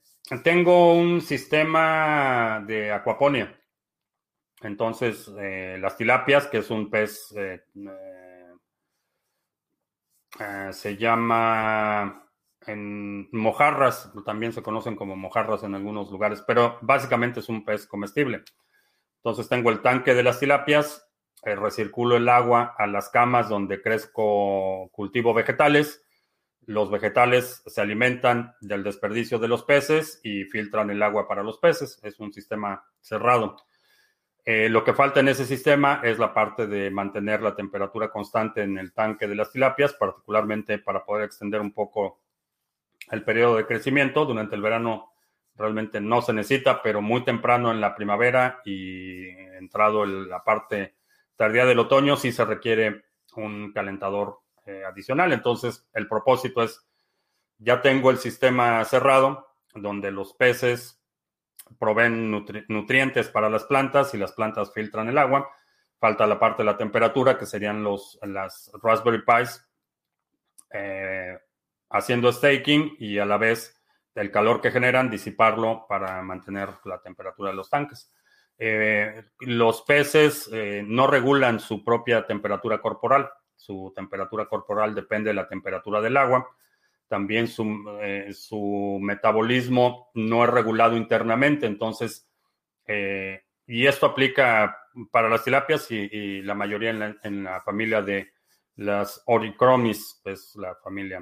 tengo un sistema de acuaponia. Entonces, eh, las tilapias, que es un pez, eh, se llama en mojarras, también se conocen como mojarras en algunos lugares, pero básicamente es un pez comestible. Entonces tengo el tanque de las tilapias, recirculo el agua a las camas donde crezco cultivo vegetales los vegetales se alimentan del desperdicio de los peces y filtran el agua para los peces. Es un sistema cerrado. Eh, lo que falta en ese sistema es la parte de mantener la temperatura constante en el tanque de las tilapias, particularmente para poder extender un poco el periodo de crecimiento. Durante el verano realmente no se necesita, pero muy temprano en la primavera y entrado en la parte tardía del otoño sí se requiere un calentador eh, adicional. Entonces, el propósito es, ya tengo el sistema cerrado, donde los peces proveen nutrientes para las plantas y las plantas filtran el agua. falta la parte de la temperatura, que serían los, las Raspberry Pis, eh, haciendo staking y a la vez el calor que generan, disiparlo para mantener la temperatura de los tanques. Eh, los peces eh, no regulan su propia temperatura corporal. Su temperatura corporal depende de la temperatura del agua. También su, eh, su metabolismo no es regulado internamente. Entonces, y esto aplica para las tilapias y, la mayoría en la, en la, familia de las oricromis, es la familia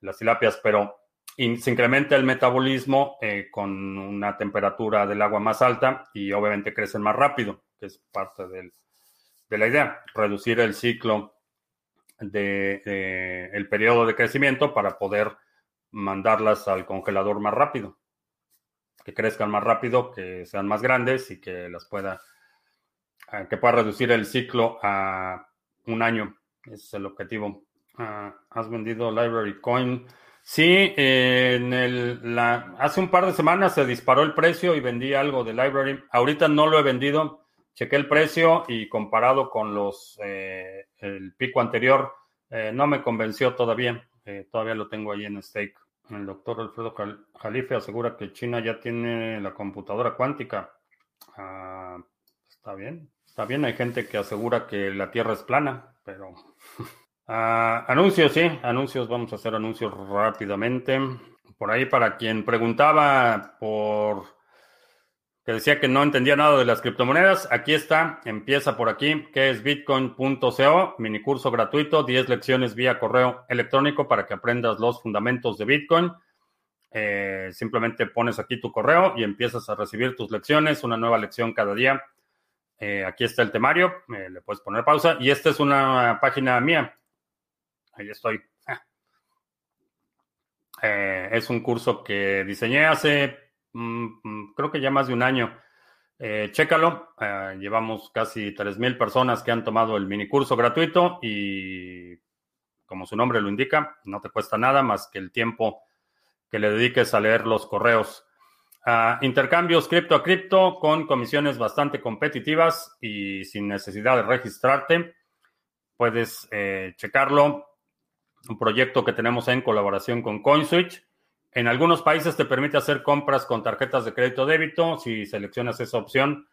de las tilapias, pero se incrementa el metabolismo eh, con una temperatura del agua más alta y obviamente crecen más rápido, que es parte del, de la idea, reducir el ciclo de, el periodo de crecimiento para poder mandarlas al congelador más rápido, que crezcan más rápido, que sean más grandes y que las pueda, eh, que pueda reducir el ciclo a un año. Ese es el objetivo. Ah, ¿Has vendido Library Coin? Sí, en el, la, hace un par de semanas se disparó el precio y vendí algo de Library. Ahorita no lo he vendido. Chequé el precio y comparado con los eh, el pico anterior, eh, no me convenció todavía. Eh, todavía lo tengo ahí en stake. El doctor Alfredo Jalife asegura que China ya tiene la computadora cuántica. Ah, está bien. Está bien, hay gente que asegura que la Tierra es plana, pero *laughs* Ah, anuncios, sí, anuncios, vamos a hacer anuncios rápidamente. Por ahí, para quien preguntaba por que decía que no entendía nada de las criptomonedas, aquí está, empieza por aquí, que es bitcoin.co, mini curso gratuito, 10 lecciones vía correo electrónico para que aprendas los fundamentos de Bitcoin. Eh, simplemente pones aquí tu correo y empiezas a recibir tus lecciones, una nueva lección cada día. Eh, aquí está el temario, eh, le puedes poner pausa. Y esta es una página mía, ahí estoy. *laughs* Es un curso que diseñé hace, mm, mm, creo que ya más de un año. Eh, chécalo, eh, llevamos casi 3.000 personas que han tomado el mini curso gratuito y como su nombre lo indica, no te cuesta nada más que el tiempo que le dediques a leer los correos. Ah, intercambios cripto a cripto con comisiones bastante competitivas y sin necesidad de registrarte. Puedes checarlo un proyecto que tenemos en colaboración con CoinSwitch. En algunos países te permite hacer compras con tarjetas de crédito débito. Si seleccionas esa opción,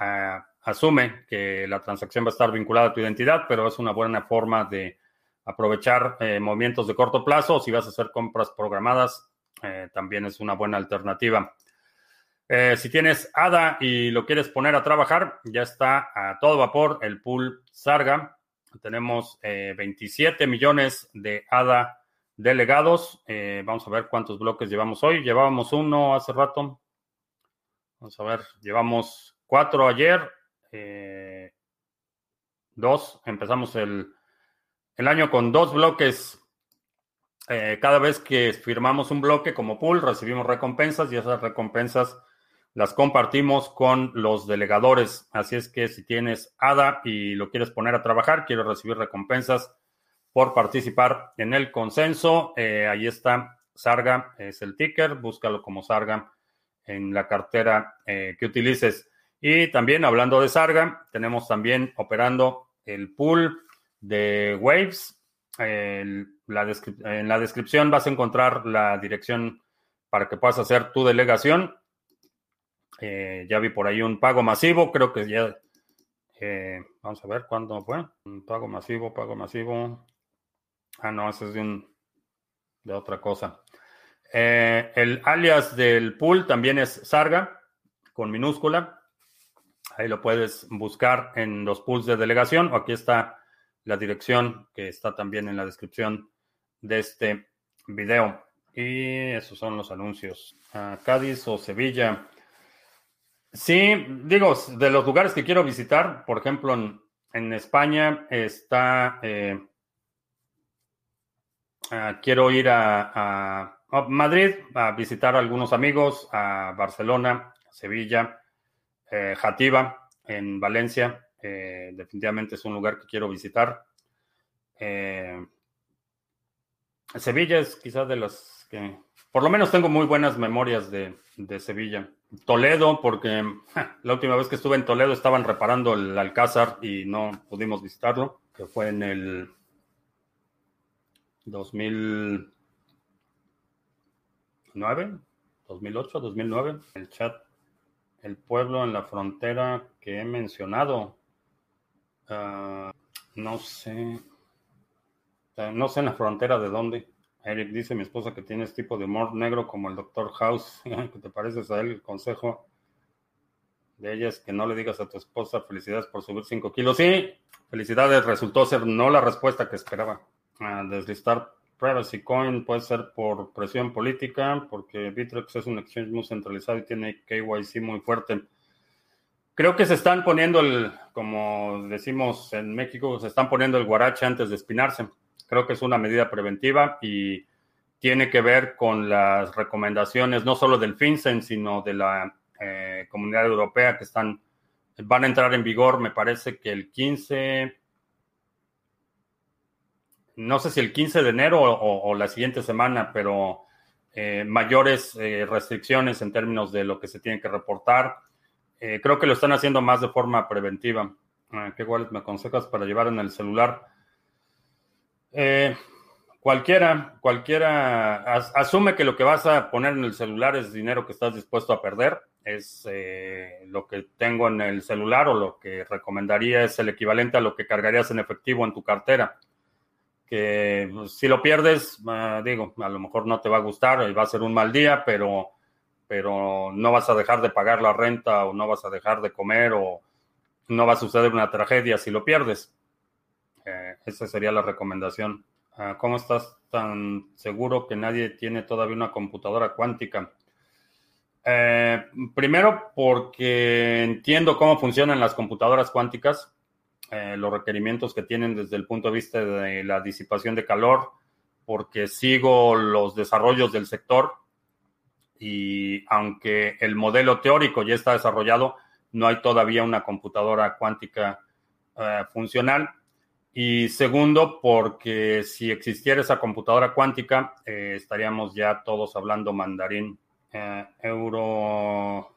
ah, asume que la transacción va a estar vinculada a tu identidad, pero es una buena forma de aprovechar eh, movimientos de corto plazo. Si vas a hacer compras programadas, eh, también es una buena alternativa. Eh, si tienes ADA y lo quieres poner a trabajar, ya está a todo vapor el pool Sarga. Tenemos 27 eh, millones de ADA delegados. Eh, vamos a ver cuántos bloques llevamos hoy. Llevábamos uno hace rato. Vamos a ver, llevamos cuatro ayer. Eh, dos. Empezamos el, el, año con dos bloques. cada vez que firmamos un bloque como pool, recibimos recompensas y esas recompensas las compartimos con los delegadores. Así es que si tienes ADA y lo quieres poner a trabajar, quieres recibir recompensas por participar en el consenso, eh, ahí está Sarga, es el ticker, búscalo como Sarga en la cartera eh, que utilices. Y también hablando de Sarga, tenemos también operando el pool de Waves. en la descripción vas a encontrar la dirección para que puedas hacer tu delegación eh, ya vi por ahí un pago masivo, creo que ya... Vamos a ver cuándo fue. Pago masivo, pago masivo. Ah, no, ese es de, un, otra cosa. Eh, el alias del pool también es Sarga, con minúscula. Ahí lo puedes buscar en los pools de delegación. Aquí está la dirección que está también en la descripción de este video. Y esos son los anuncios. Ah, Cádiz o Sevilla. Sí, digo, de los lugares que quiero visitar, por ejemplo, en, España está, eh, ah, quiero ir a, Madrid a visitar a algunos amigos, a Barcelona, Sevilla, eh, Jativa, en Valencia. Eh, definitivamente es un lugar que quiero visitar. Sevilla es quizás de las que, por lo menos tengo muy buenas memorias de Sevilla. Toledo, porque la última vez que estuve en Toledo estaban reparando el Alcázar y no pudimos visitarlo, que fue en el 2009, 2008, 2009. El chat, el pueblo en la frontera que he mencionado. Ah, no sé. No sé en la frontera de dónde. Eric dice mi esposa que tienes tipo de humor negro como el Dr. House, *laughs* que te pareces a él. El consejo de ella es que no le digas a tu esposa felicidades por subir 5 kilos. Sí, felicidades, resultó ser no la respuesta que esperaba. Deslistar Privacy Coin puede ser por presión política, porque Bitrex es un exchange muy centralizado y tiene KYC muy fuerte. Creo que se están poniendo el, como decimos en México, se están poniendo el guarache antes de espinarse. Creo que es una medida preventiva y tiene que ver con las recomendaciones no solo del FinCEN, sino de la eh, Comunidad Europea que están, van a entrar en vigor, me parece que el 15, no sé si el 15 de enero o, la siguiente semana, pero eh, mayores eh, restricciones en términos de lo que se tiene que reportar. creo que lo están haciendo más de forma preventiva. ¿Qué wallet me aconsejas para llevar en el celular? Eh, cualquiera, cualquiera asume que lo que vas a poner en el celular es dinero que estás dispuesto a perder. Es eh, lo que tengo en el celular o lo que recomendaría es el equivalente a lo que cargarías en efectivo en tu cartera. Que pues, si lo pierdes, ah, digo, a lo mejor no te va a gustar y va a ser un mal día, pero, pero no vas a dejar de pagar la renta o no vas a dejar de comer o no va a suceder una tragedia si lo pierdes eh, esa sería la recomendación. Ah, ¿Cómo estás tan seguro que nadie tiene todavía una computadora cuántica? Eh, primero, porque entiendo cómo funcionan las computadoras cuánticas, eh, los requerimientos que tienen desde el punto de vista de la disipación de calor, porque sigo los desarrollos del sector y aunque el modelo teórico ya está desarrollado, no hay todavía una computadora cuántica funcional. Y segundo, porque si existiera esa computadora cuántica, eh, estaríamos ya todos hablando mandarín. Eh, Euro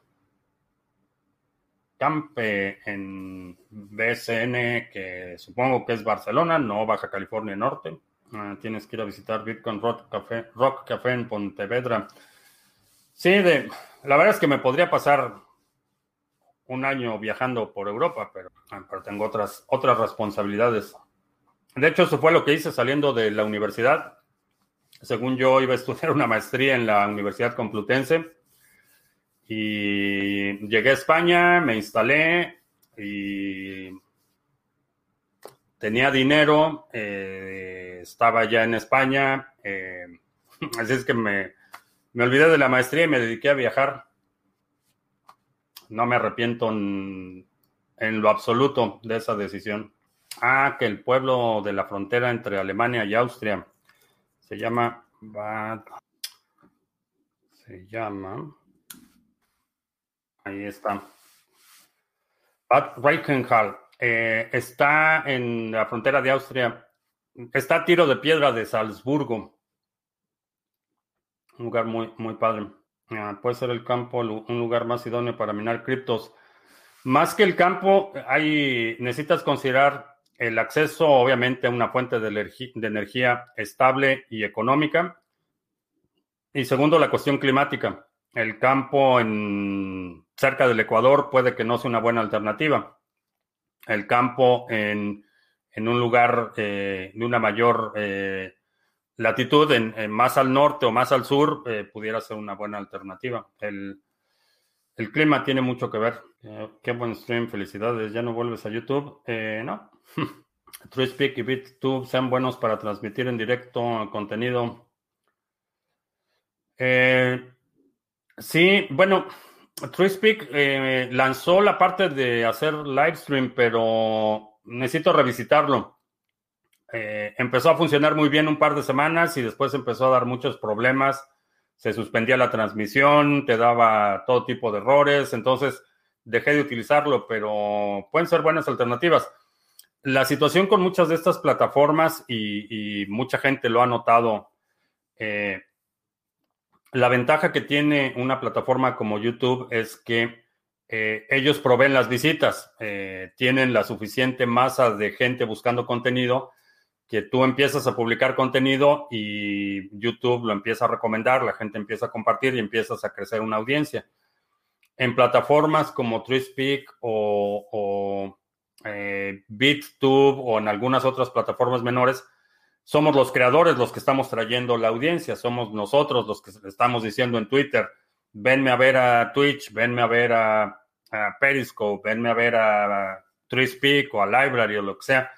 Campe en BSN, que supongo que es Barcelona, no Baja California Norte. Ah, tienes que ir a visitar Bitcoin Rock Café, Rock Café en Pontevedra. Sí, de, la verdad es que me podría pasar un año viajando por Europa, pero, ah, pero tengo otras, otras responsabilidades. De hecho, eso fue lo que hice saliendo de la universidad. Según yo, iba a estudiar una maestría en la Universidad Complutense. Y llegué a España, me instalé y tenía dinero, eh, estaba ya en España. Eh, *laughs* así es que me, me olvidé de la maestría y me dediqué a viajar. No me arrepiento en, en lo absoluto de esa decisión. Ah, que el pueblo de la frontera entre Alemania y Austria se llama. Se llama. Ahí está. Bad Reichenhall. Eh, está en la frontera de Austria. Está a tiro de piedra de Salzburgo. Un lugar muy, muy padre. Ah, puede ser el campo un lugar más idóneo para minar criptos. Más que el campo, hay, necesitas considerar el acceso, obviamente, a una fuente de, energía estable y económica. Y segundo, la cuestión climática. El campo en, cerca del Ecuador puede que no sea una buena alternativa. El campo en, un lugar eh, de una mayor eh, latitud, en, más al norte o más al sur, eh, pudiera ser una buena alternativa. El, el clima tiene mucho que ver. qué buen stream, felicidades. ¿Ya no vuelves a YouTube? no, *laughs* TrueSpeak y BitTube sean buenos para transmitir en directo contenido. Sí, bueno, TrueSpeak eh, lanzó la parte de hacer live stream, pero necesito revisitarlo. Eh, empezó a funcionar muy bien un par de semanas y después empezó a dar muchos problemas. Se suspendía la transmisión, te daba todo tipo de errores, entonces dejé de utilizarlo, pero pueden ser buenas alternativas la situación con muchas de estas plataformas, y, mucha gente lo ha notado, eh, La ventaja que tiene una plataforma como YouTube es que eh, ellos proveen las visitas, eh, tienen la suficiente masa de gente buscando contenido que tú empiezas a publicar contenido y YouTube lo empieza a recomendar, la gente empieza a compartir y empiezas a crecer una audiencia. En plataformas como TreeSpeak o, o eh, BitTube o en algunas otras plataformas menores, somos los creadores los que estamos trayendo la audiencia, somos nosotros los que estamos diciendo en Twitter, venme a ver a Twitch, venme a ver a, Periscope, venme a ver a, TreeSpeak o a Library o lo que sea.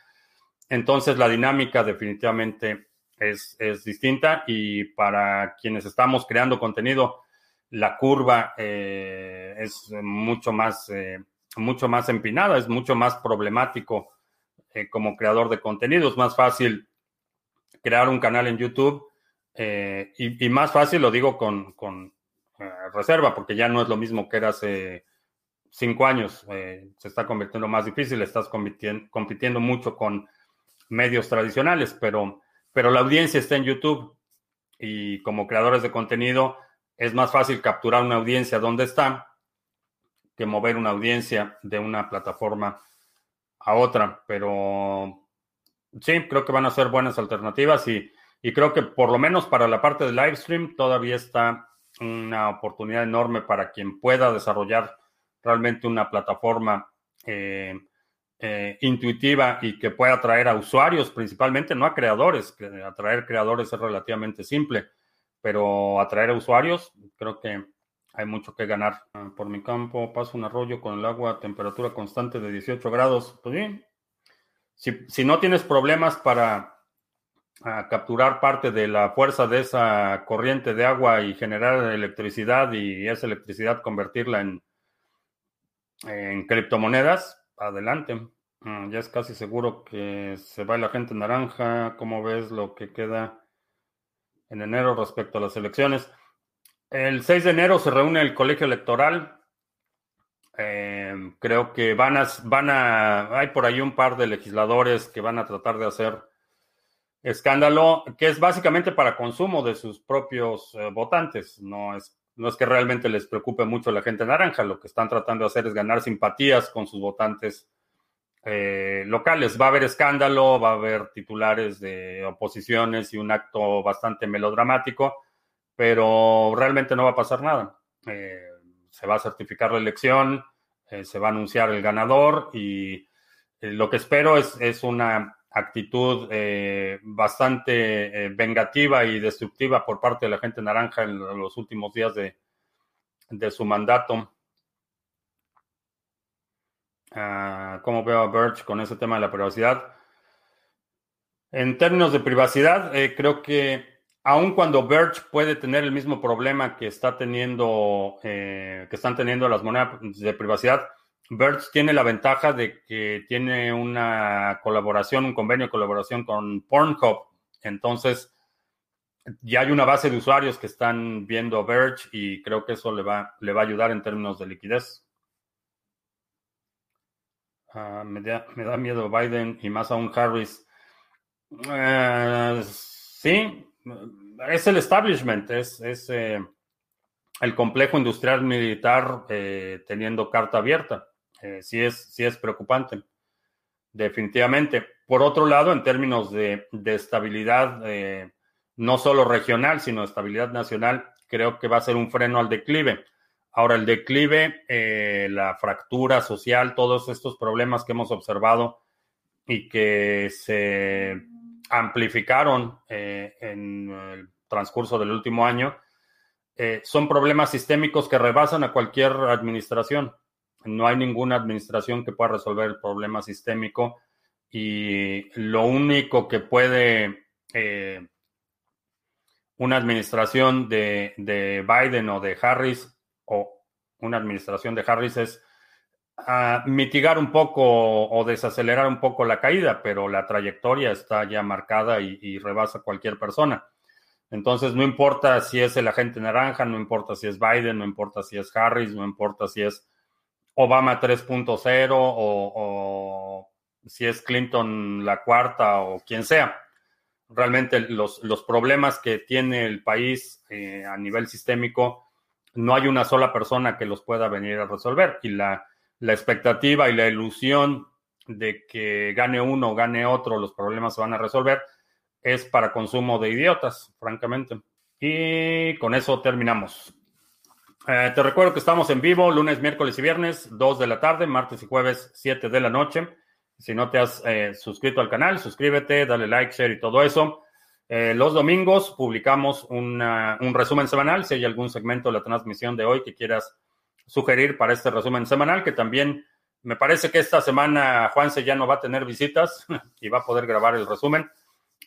Entonces la dinámica definitivamente es, es distinta y para quienes estamos creando contenido, la curva eh, es mucho más, eh, mucho más empinada, es mucho más problemático eh, como creador de contenido. Es más fácil crear un canal en YouTube y, más fácil, lo digo con, con reserva, porque ya no es lo mismo que era hace cinco años. se está convirtiendo más difícil, estás compitiendo, compitiendo mucho con medios tradicionales, pero, pero la audiencia está en YouTube y como creadores de contenido es más fácil capturar una audiencia donde está que mover una audiencia de una plataforma a otra, pero sí, creo que van a ser buenas alternativas y, y creo que por lo menos para la parte de live stream todavía está una oportunidad enorme para quien pueda desarrollar realmente una plataforma eh, eh, intuitiva y que pueda atraer a usuarios principalmente, no a creadores. Atraer creadores es relativamente simple, pero atraer a usuarios creo que hay mucho que ganar. Ah, por mi campo paso un arroyo con el agua a temperatura constante de 18 grados. Pues bien, si, no tienes problemas para ah, capturar parte de la fuerza de esa corriente de agua y generar electricidad y esa electricidad convertirla en, en criptomonedas, adelante. Mm, ya es casi seguro que se va la gente naranja. ¿Cómo ves lo que queda en enero respecto a las elecciones? El 6 de enero se reúne el colegio electoral. Eh, creo que van a, van a, hay por ahí un par de legisladores que van a tratar de hacer escándalo, que es básicamente para consumo de sus propios eh, votantes. No es, no es que realmente les preocupe mucho la gente naranja. Lo que están tratando de hacer es ganar simpatías con sus votantes eh, locales. Va a haber escándalo, va a haber titulares de oposiciones y un acto bastante melodramático, pero realmente no va a pasar nada. Eh, se va a certificar la elección, eh, se va a anunciar el ganador y lo que espero es, es una actitud bastante vengativa y destructiva por parte de la gente naranja en los últimos días de, de su mandato. Ah, cómo veo a Birch con ese tema de la privacidad. En términos de privacidad, eh, creo que aun cuando Birch puede tener el mismo problema que está teniendo, eh, que están teniendo las monedas de privacidad, Birch tiene la ventaja de que tiene una colaboración, un convenio de colaboración con Pornhub. Entonces, ya hay una base de usuarios que están viendo Birch y creo que eso le va, le va a ayudar en términos de liquidez. Ah, me, da, miedo Biden y más aún Harris. Eh, sí, es el establishment, es, eh, el complejo industrial militar eh, teniendo carta abierta. sí, es, sí es preocupante, definitivamente. Por otro lado, en términos de, de estabilidad, no solo regional, sino estabilidad nacional, creo que va a ser un freno al declive. Ahora, el declive, eh, la fractura social, todos estos problemas que hemos observado y que se amplificaron eh, en el transcurso del último año, eh, son problemas sistémicos que rebasan a cualquier administración. No hay ninguna administración que pueda resolver el problema sistémico y lo único que puede una administración de, de Biden o de Harris o una administración de Harris es ah, mitigar un poco o desacelerar un poco la caída, pero la trayectoria está ya marcada y, rebasa cualquier persona. Entonces, no importa si es el agente naranja, no importa si es Biden, no importa si es Harris, no importa si es Obama 3.0 o, o si es Clinton la cuarta o quien sea. realmente los, los problemas que tiene el país eh, a nivel sistémico, no hay una sola persona que los pueda venir a resolver. Y la, la expectativa y la ilusión de que gane uno o gane otro, los problemas se van a resolver, es para consumo de idiotas, francamente. Y con eso terminamos. Eh, te recuerdo que estamos en vivo lunes, miércoles y viernes, 2 de la tarde, martes y jueves, 7 de la noche. Si no te has eh, suscrito al canal, suscríbete, dale like, share y todo eso. Eh, los domingos publicamos un resumen semanal. Si hay algún segmento de la transmisión de hoy que quieras sugerir para este resumen semanal, que también me parece que esta semana Juanse ya no va a tener visitas *laughs* y va a poder grabar el resumen.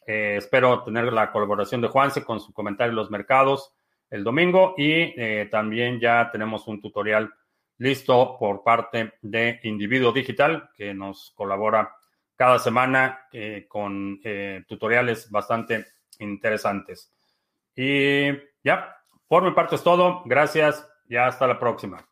Eh, espero tener la colaboración de Juanse con su comentario en los mercados el domingo y eh, también ya tenemos un tutorial listo por parte de Individuo Digital que nos colabora cada semana eh, con tutoriales bastante interesantes. Y ya, por mi parte es todo. Gracias y hasta la próxima.